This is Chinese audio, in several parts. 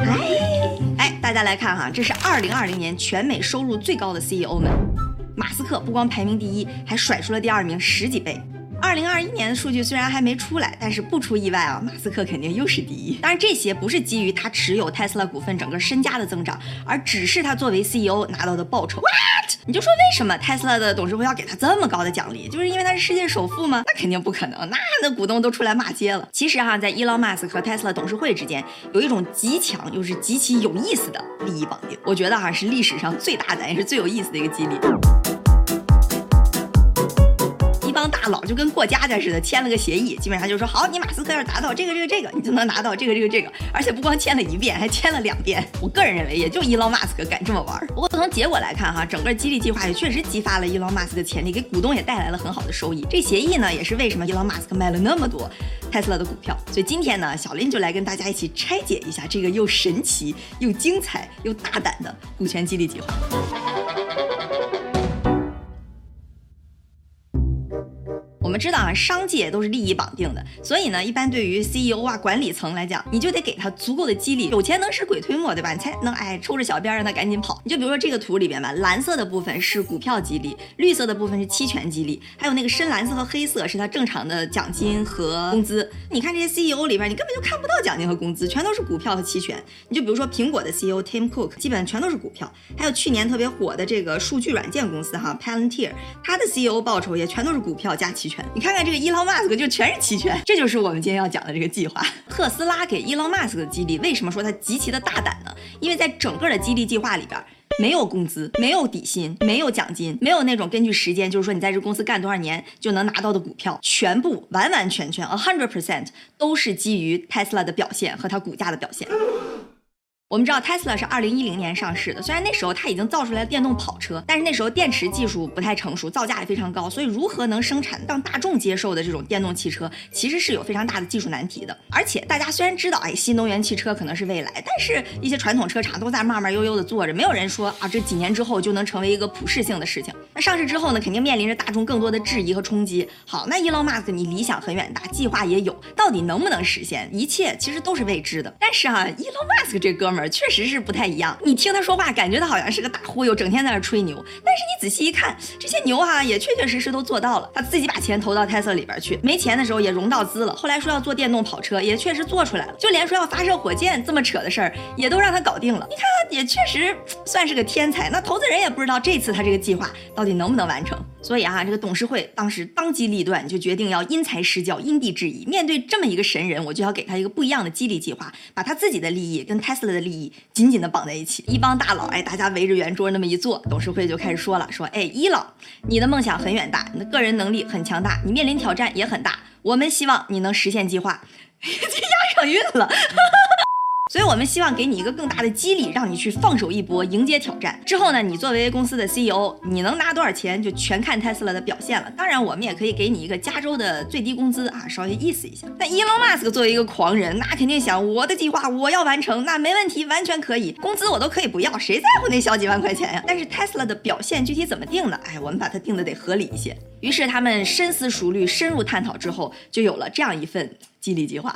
哎哎，大家来看哈，这是二零二零年全美收入最高的 CEO 们，马斯克不光排名第一，还甩出了第二名十几倍。二零二一年的数据虽然还没出来，但是不出意外啊，马斯克肯定又是第一。当然，这些不是基于他持有特斯拉股份整个身家的增长，而只是他作为 CEO 拿到的报酬。What？你就说为什么特斯拉的董事会要给他这么高的奖励？就是因为他是世界首富吗？那肯定不可能，那那股东都出来骂街了。其实哈，在伊隆马斯克和特斯拉董事会之间，有一种极强又是极其有意思的利益绑定。我觉得哈是历史上最大胆也是最有意思的一个激励。一帮大佬就跟过家家似的签了个协议，基本上就说好，你马斯克要是达到这个这个这个，你就能拿到这个这个这个，而且不光签了一遍，还签了两遍。我个人认为，也就伊隆马斯克敢这么玩。不过从结果来看哈，整个激励计划也确实激发了伊隆马斯克的潜力，给股东也带来了很好的收益。这协议呢，也是为什么伊隆马斯克卖了那么多特斯拉的股票。所以今天呢，小林就来跟大家一起拆解一下这个又神奇又精彩又大胆的股权激励计划。我们知道啊，商界都是利益绑定的，所以呢，一般对于 CEO 啊管理层来讲，你就得给他足够的激励。有钱能使鬼推磨，对吧？你才能哎抽着小鞭让他赶紧跑。你就比如说这个图里边吧，蓝色的部分是股票激励，绿色的部分是期权激励，还有那个深蓝色和黑色是他正常的奖金和工资。你看这些 CEO 里边，你根本就看不到奖金和工资，全都是股票和期权。你就比如说苹果的 CEO Tim Cook，基本全都是股票。还有去年特别火的这个数据软件公司哈 Palantir，他的 CEO 报酬也全都是股票加期权。你看看这个伊隆马斯克就全是期权，这就是我们今天要讲的这个计划。特斯拉给伊隆马斯克的激励，为什么说它极其的大胆呢？因为在整个的激励计划里边，没有工资，没有底薪，没有奖金，没有那种根据时间，就是说你在这公司干多少年就能拿到的股票，全部完完全全 a hundred percent 都是基于 Tesla 的表现和它股价的表现。我们知道 Tesla 是二零一零年上市的，虽然那时候它已经造出来电动跑车，但是那时候电池技术不太成熟，造价也非常高，所以如何能生产让大众接受的这种电动汽车，其实是有非常大的技术难题的。而且大家虽然知道，哎，新能源汽车可能是未来，但是一些传统车厂都在慢慢悠悠的做着，没有人说啊，这几年之后就能成为一个普适性的事情。那上市之后呢，肯定面临着大众更多的质疑和冲击。好，那 Elon Musk 你理想很远大，计划也有，到底能不能实现，一切其实都是未知的。但是啊，Elon Musk 这哥们确实是不太一样。你听他说话，感觉他好像是个大忽悠，整天在那吹牛。但是你仔细一看，这些牛哈也确确实实都做到了。他自己把钱投到 Tesla 里边去，没钱的时候也融到资了。后来说要做电动跑车，也确实做出来了。就连说要发射火箭这么扯的事儿，也都让他搞定了。你看，也确实算是个天才。那投资人也不知道这次他这个计划到底能不能完成。所以啊，这个董事会当时当机立断，就决定要因材施教，因地制宜。面对这么一个神人，我就要给他一个不一样的激励计划，把他自己的利益跟 Tesla 的利益紧紧的绑在一起。一帮大佬，哎，大家围着圆桌那么一坐，董事会就开始说了，说，哎，伊朗，你的梦想很远大，你的个人能力很强大，你面临挑战也很大，我们希望你能实现计划。这押上韵了。所以，我们希望给你一个更大的激励，让你去放手一搏，迎接挑战。之后呢，你作为公司的 CEO，你能拿多少钱，就全看特斯拉的表现了。当然，我们也可以给你一个加州的最低工资啊，稍微意思一下。但 Elon Musk 作为一个狂人，那肯定想我的计划我要完成，那没问题，完全可以，工资我都可以不要，谁在乎那小几万块钱呀？但是 Tesla 的表现具体怎么定呢？哎，我们把它定的得合理一些。于是他们深思熟虑，深入探讨之后，就有了这样一份激励计划。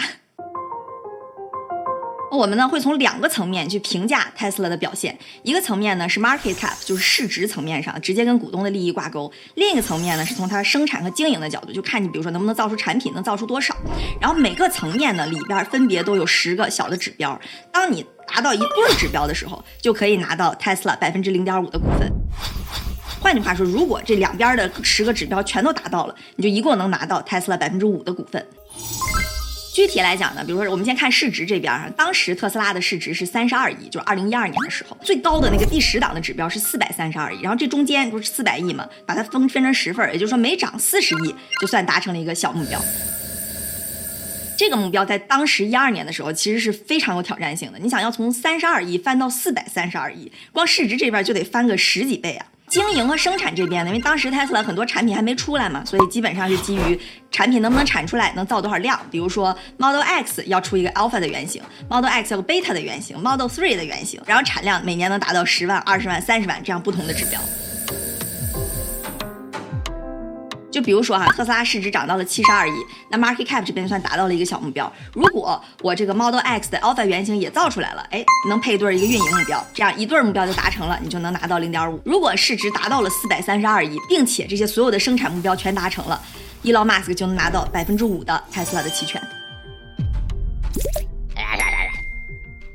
我们呢会从两个层面去评价 Tesla 的表现，一个层面呢是 market cap，就是市值层面上，直接跟股东的利益挂钩；另一个层面呢是从它生产和经营的角度，就看你比如说能不能造出产品，能造出多少。然后每个层面呢里边分别都有十个小的指标，当你达到一对指标的时候，就可以拿到 Tesla 百分之零点五的股份。换句话说，如果这两边的十个指标全都达到了，你就一共能拿到 Tesla 百分之五的股份。具体来讲呢，比如说我们先看市值这边哈，当时特斯拉的市值是三十二亿，就是二零一二年的时候，最高的那个第十档的指标是四百三十二亿，然后这中间不是四百亿嘛，把它分分成十份，也就是说每涨四十亿就算达成了一个小目标。这个目标在当时一二年的时候其实是非常有挑战性的，你想要从三十二亿翻到四百三十二亿，光市值这边就得翻个十几倍啊。经营和生产这边的，因为当时 Tesla 很多产品还没出来嘛，所以基本上是基于产品能不能产出来，能造多少量。比如说 Model X 要出一个 Alpha 的原型，Model X 要个 Beta 的原型，Model Three 的原型，然后产量每年能达到十万、二十万、三十万这样不同的指标。就比如说哈，特斯拉市值涨到了七十二亿，那 market cap 这边算达到了一个小目标。如果我这个 Model X 的 Alpha 原型也造出来了，哎，能配对一个运营目标，这样一对目标就达成了，你就能拿到零点五。如果市值达到了四百三十二亿，并且这些所有的生产目标全达成了，Elon Musk 就能拿到百分之五的 Tesla 的期权。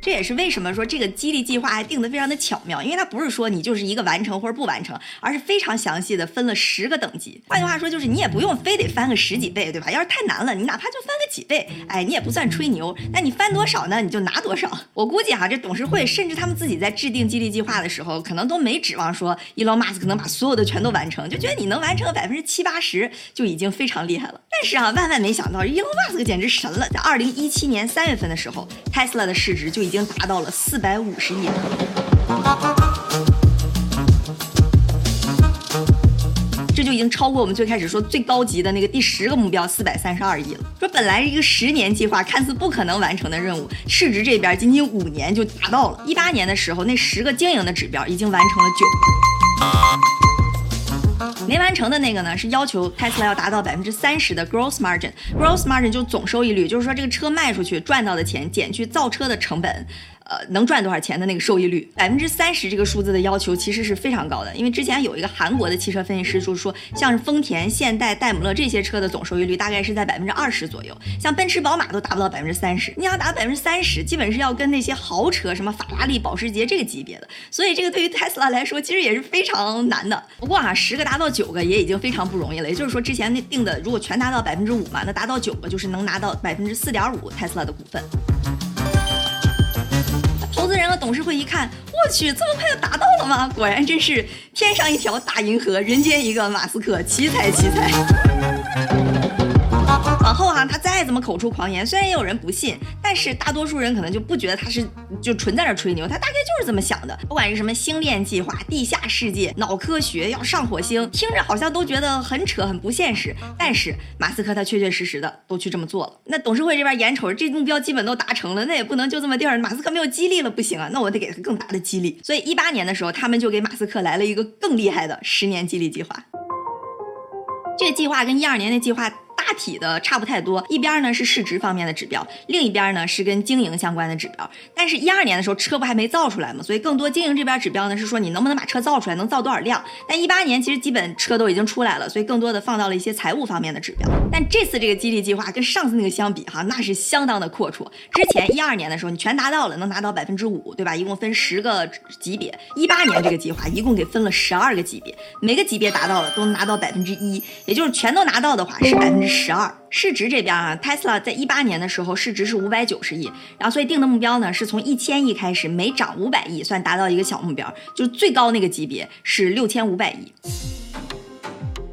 这也是为什么说这个激励计划还定得非常的巧妙，因为它不是说你就是一个完成或者不完成，而是非常详细的分了十个等级。换句话说，就是你也不用非得翻个十几倍，对吧？要是太难了，你哪怕就翻个几倍，哎，你也不算吹牛。那你翻多少呢？你就拿多少。我估计哈，这董事会甚至他们自己在制定激励计划的时候，可能都没指望说伊隆马斯克能把所有的全都完成，就觉得你能完成百分之七八十就已经非常厉害了。但是啊，万万没想到，伊隆马斯克简直神了，在二零一七年三月份的时候，Tesla 的市值就已经。已经达到了四百五十亿，这就已经超过我们最开始说最高级的那个第十个目标四百三十二亿了。说本来一个十年计划看似不可能完成的任务，市值这边仅仅五年就达到了。一八年的时候，那十个经营的指标已经完成了九个。没完成的那个呢，是要求 Tesla 要达到百分之三十的 gross margin。gross margin 就总收益率，就是说这个车卖出去赚到的钱减去造车的成本。呃，能赚多少钱的那个收益率，百分之三十这个数字的要求其实是非常高的，因为之前有一个韩国的汽车分析师就说，像是丰田、现代、戴姆勒这些车的总收益率大概是在百分之二十左右，像奔驰、宝马都达不到百分之三十。你要达百分之三十，基本是要跟那些豪车，什么法拉利、保时捷这个级别的，所以这个对于特斯拉来说其实也是非常难的。不过啊，十个达到九个也已经非常不容易了，也就是说之前那定的如果全达到百分之五嘛，那达到九个就是能拿到百分之四点五特斯拉的股份。董事会一看，我去，这么快就达到了吗？果然真是天上一条大银河，人间一个马斯克，奇才奇才。往后哈，他再怎么口出狂言，虽然也有人不信，但是大多数人可能就不觉得他是就纯在那吹牛，他大概就是这么想的。不管是什么星链计划、地下世界、脑科学要上火星，听着好像都觉得很扯、很不现实。但是马斯克他确确实实的都去这么做了。那董事会这边眼瞅着这目标基本都达成了，那也不能就这么地儿，马斯克没有激励了不行啊，那我得给他更大的激励。所以一八年的时候，他们就给马斯克来了一个更厉害的十年激励计划。这个计划跟一二年的计划。大体的差不太多，一边呢是市值方面的指标，另一边呢是跟经营相关的指标。但是，一二年的时候车不还没造出来嘛，所以更多经营这边指标呢是说你能不能把车造出来，能造多少辆。但一八年其实基本车都已经出来了，所以更多的放到了一些财务方面的指标。但这次这个激励计划跟上次那个相比哈，那是相当的阔绰。之前一二年的时候你全达到了，能拿到百分之五，对吧？一共分十个级别。一八年这个计划一共给分了十二个级别，每个级别达到了都拿到百分之一，也就是全都拿到的话是百分之。十十二市值这边啊，Tesla 在一八年的时候市值是五百九十亿，然后所以定的目标呢是从一千亿开始，每涨五百亿算达到一个小目标，就是最高那个级别是六千五百亿。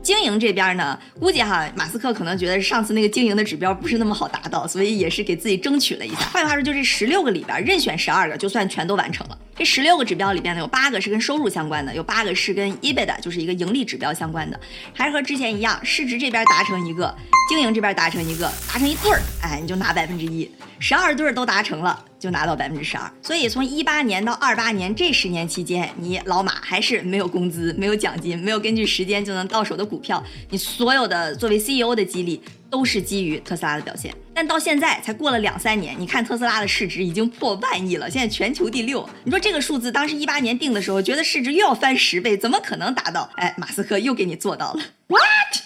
经营这边呢，估计哈马斯克可能觉得上次那个经营的指标不是那么好达到，所以也是给自己争取了一下。换句话说，就这十六个里边任选十二个，就算全都完成了。这十六个指标里边呢，有八个是跟收入相关的，有八个是跟 EBITDA 就是一个盈利指标相关的，还是和之前一样，市值这边达成一个，经营这边达成一个，达成一对儿，哎，你就拿百分之一，十二对儿都达成了，就拿到百分之十二。所以从一八年到二八年这十年期间，你老马还是没有工资、没有奖金、没有根据时间就能到手的股票，你所有的作为 CEO 的激励。都是基于特斯拉的表现，但到现在才过了两三年，你看特斯拉的市值已经破万亿了，现在全球第六。你说这个数字当时一八年定的时候，觉得市值又要翻十倍，怎么可能达到？哎，马斯克又给你做到了，what？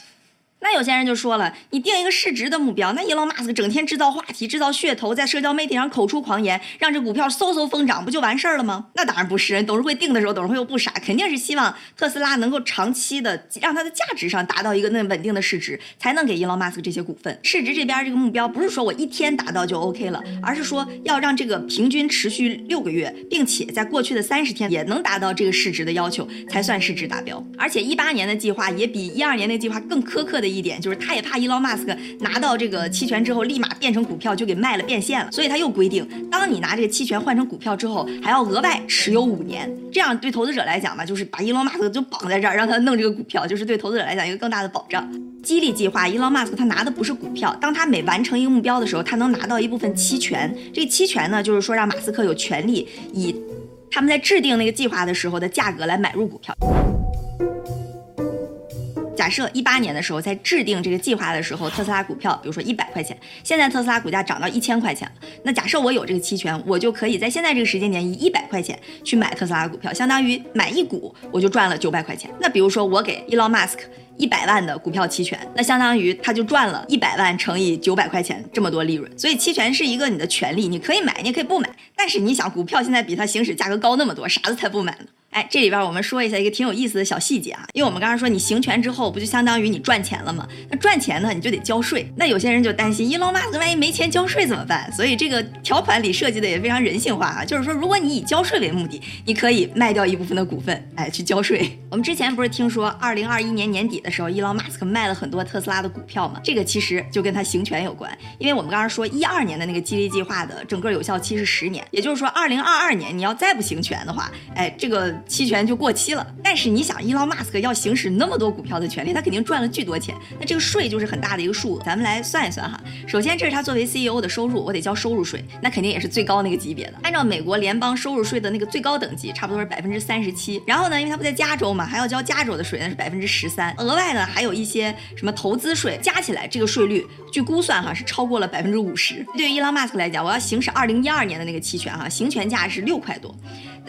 那有些人就说了，你定一个市值的目标，那伊隆马斯克整天制造话题、制造噱头，在社交媒体上口出狂言，让这股票嗖嗖疯涨，不就完事儿了吗？那当然不是，董事会定的时候，董事会又不傻，肯定是希望特斯拉能够长期的让它的价值上达到一个那稳定的市值，才能给伊隆马斯克这些股份。市值这边这个目标不是说我一天达到就 OK 了，而是说要让这个平均持续六个月，并且在过去的三十天也能达到这个市值的要求，才算市值达标。而且一八年的计划也比一二年那计划更苛刻的一。一点就是，他也怕伊隆马斯克拿到这个期权之后，立马变成股票就给卖了变现了，所以他又规定，当你拿这个期权换成股票之后，还要额外持有五年。这样对投资者来讲呢，就是把伊隆马斯克就绑在这儿，让他弄这个股票，就是对投资者来讲一个更大的保障。激励计划，伊隆马斯克他拿的不是股票，当他每完成一个目标的时候，他能拿到一部分期权。这个期权呢，就是说让马斯克有权利以他们在制定那个计划的时候的价格来买入股票。假设一八年的时候在制定这个计划的时候，特斯拉股票比如说一百块钱，现在特斯拉股价涨到一千块钱了，那假设我有这个期权，我就可以在现在这个时间点以一百块钱去买特斯拉股票，相当于买一股我就赚了九百块钱。那比如说我给 Elon Musk。一百万的股票期权，那相当于他就赚了一百万乘以九百块钱这么多利润。所以期权是一个你的权利，你可以买，你也可以不买。但是你想，股票现在比它行使价格高那么多，啥子才不买呢？哎，这里边我们说一下一个挺有意思的小细节啊，因为我们刚刚说你行权之后，不就相当于你赚钱了吗？那赚钱呢，你就得交税。那有些人就担心伊隆马斯克万一没钱交税怎么办？所以这个条款里设计的也非常人性化啊，就是说如果你以交税为目的，你可以卖掉一部分的股份，哎，去交税。我们之前不是听说二零二一年年底的时候，伊隆马斯克卖了很多特斯拉的股票吗？这个其实就跟他行权有关，因为我们刚刚说一二年的那个激励计划的整个有效期是十年，也就是说二零二二年你要再不行权的话，哎，这个期权就过。期了，但是你想，伊隆马斯克要行使那么多股票的权利，他肯定赚了巨多钱，那这个税就是很大的一个数额。咱们来算一算哈，首先这是他作为 CEO 的收入，我得交收入税，那肯定也是最高那个级别的。按照美国联邦收入税的那个最高等级，差不多是百分之三十七。然后呢，因为他不在加州嘛，还要交加州的税，那是百分之十三。额外呢，还有一些什么投资税，加起来这个税率，据估算哈是超过了百分之五十。对于伊隆马斯克来讲，我要行使二零一二年的那个期权哈，行权价是六块多。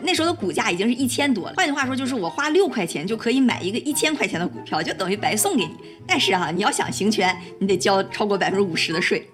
那时候的股价已经是一千多了，换句话说就是我花六块钱就可以买一个一千块钱的股票，就等于白送给你。但是啊，你要想行权，你得交超过百分之五十的税。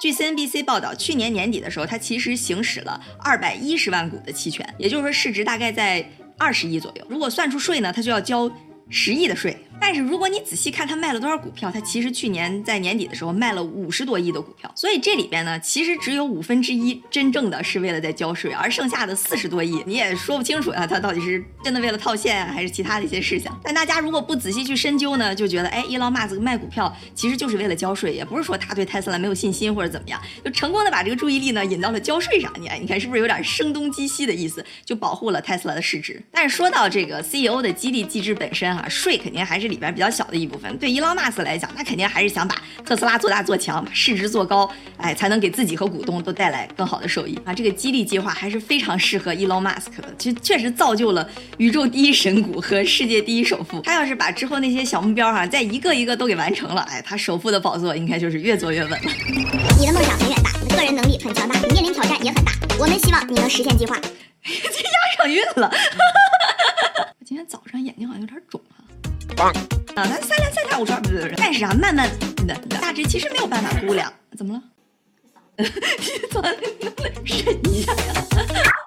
据 CNBC 报道，去年年底的时候，他其实行使了二百一十万股的期权，也就是说市值大概在二十亿左右。如果算出税呢，他就要交十亿的税。但是如果你仔细看他卖了多少股票，他其实去年在年底的时候卖了五十多亿的股票，所以这里边呢，其实只有五分之一真正的是为了在交税，而剩下的四十多亿你也说不清楚啊，他到底是真的为了套现还是其他的一些事项。但大家如果不仔细去深究呢，就觉得哎，伊朗马斯克卖股票其实就是为了交税，也不是说他对特斯拉没有信心或者怎么样，就成功的把这个注意力呢引到了交税上。你，你看是不是有点声东击西的意思，就保护了特斯拉的市值。但是说到这个 CEO 的激励机制本身哈，税肯定还是里边比较小的一。部分对伊朗马斯克来讲，他肯定还是想把特斯拉做大做强，把市值做高，哎，才能给自己和股东都带来更好的收益啊！这个激励计划还是非常适合伊朗马斯克的，其实确实造就了宇宙第一神股和世界第一首富。他要是把之后那些小目标哈，再一个一个都给完成了，哎，他首富的宝座应该就是越做越稳了。你的梦想很远大，你的个人能力很强大，你面临挑战也很大。我们希望你能实现计划。这押上韵了。我今天早上眼睛好像有点肿哈。棒。啊，那三两三下五除二，不对不，但是啊，慢慢的大致其实没有办法估量，怎么了？你怎么忍一下呀？